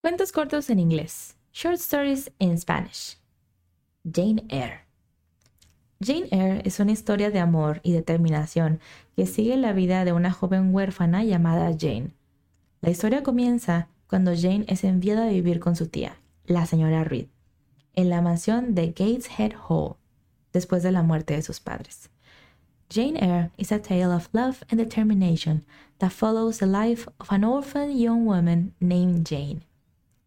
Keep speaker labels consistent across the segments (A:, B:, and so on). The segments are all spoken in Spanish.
A: Cuentos cortos en inglés. Short stories in Spanish. Jane Eyre. Jane Eyre es una historia de amor y determinación que sigue la vida de una joven huérfana llamada Jane. La historia comienza cuando Jane es enviada a vivir con su tía, la señora Reed, en la mansión de Gateshead Hall, después de la muerte de sus padres. Jane Eyre is a tale of love and determination that follows the life of an orphan young woman named Jane.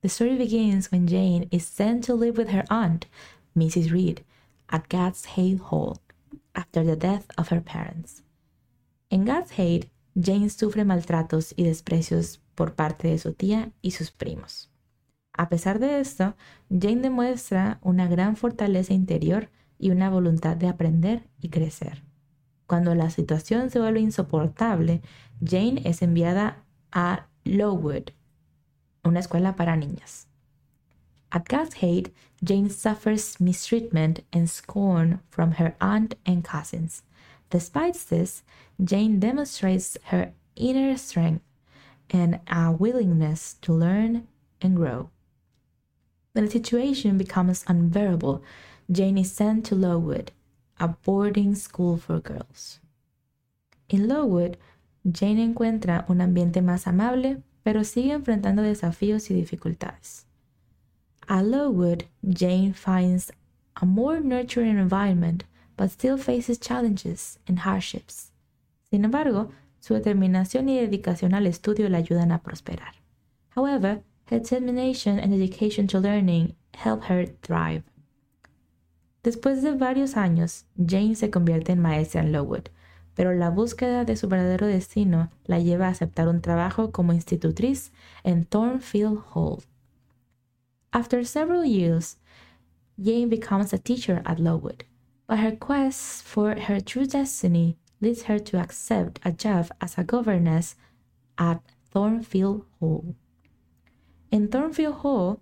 A: The story begins when Jane is sent to live with her aunt, Mrs. Reed, at Gateshead Hall after the death of her parents. En Gateshead, Jane sufre maltratos y desprecios por parte de su tía y sus primos. A pesar de esto, Jane demuestra una gran fortaleza interior y una voluntad de aprender y crecer. Cuando la situación se vuelve insoportable, Jane es enviada a Lowood, una escuela para niñas. At Gateshead, Jane suffers mistreatment and scorn from her aunt and cousins. Despite this, Jane demonstrates her inner strength and a willingness to learn and grow. When the situation becomes unbearable, Jane is sent to Lowood, a boarding school for girls. En Lowood, Jane encuentra un ambiente más amable, pero sigue enfrentando desafíos y dificultades. At Lowood, Jane finds a more nurturing environment, but still faces challenges and hardships. Sin embargo, su determinación y dedicación al estudio le ayudan a prosperar. However, her determination and dedication to learning help her thrive. Después de varios años, Jane se convierte en maestra en Lowood, pero la búsqueda de su verdadero destino la lleva a aceptar un trabajo como institutriz en Thornfield Hall. After several years, Jane becomes a teacher at Lowood, but her quest for her true destiny leads her to accept a job as a governess at Thornfield Hall. En Thornfield Hall,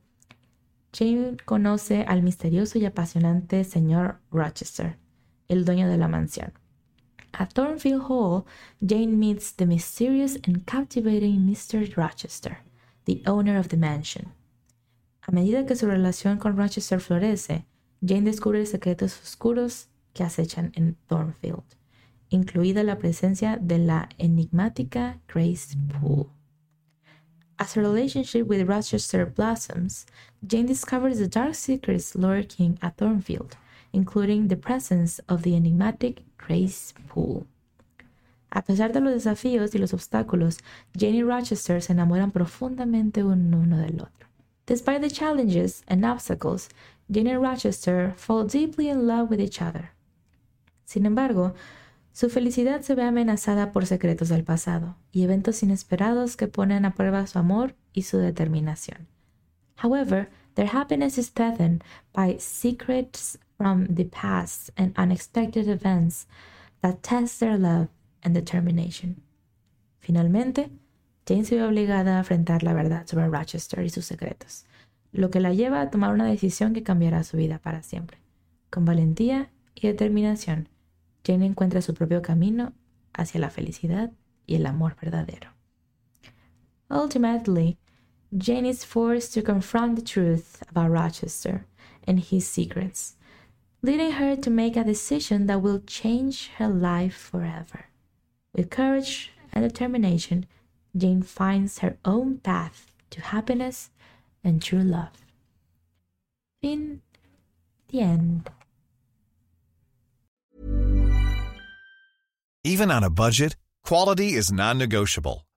A: Jane conoce al misterioso y apasionante señor Rochester, el dueño de la mansión. At Thornfield Hall, Jane meets the mysterious and captivating Mr. Rochester, the owner of the mansion. A medida que su relación con Rochester florece, Jane descubre secretos oscuros que acechan en Thornfield, incluida la presencia de la enigmática Grace Poole. As her relationship with Rochester blossoms, Jane discovers the dark secrets lurking at Thornfield, including the presence of the enigmatic Grace Poole. A pesar de los desafíos y los obstáculos, Jane y Rochester se enamoran profundamente uno del otro. Despite the challenges and obstacles, and Rochester fall deeply in love with each other. Sin embargo, su felicidad se ve amenazada por secretos del pasado y eventos inesperados que ponen a prueba su amor y su determinación. However, their happiness is threatened by secrets from the past and unexpected events that test their love and determination. Finalmente, Jane se ve obligada a enfrentar la verdad sobre Rochester y sus secretos, lo que la lleva a tomar una decisión que cambiará su vida para siempre. Con valentía y determinación, Jane encuentra su propio camino hacia la felicidad y el amor verdadero. Ultimately, Jane is forced to confront the truth about Rochester and his secrets, leading her to make a decision that will change her life forever. With courage and determination, Jane finds her own path to happiness and true love. In the end.
B: Even on a budget, quality is non-negotiable.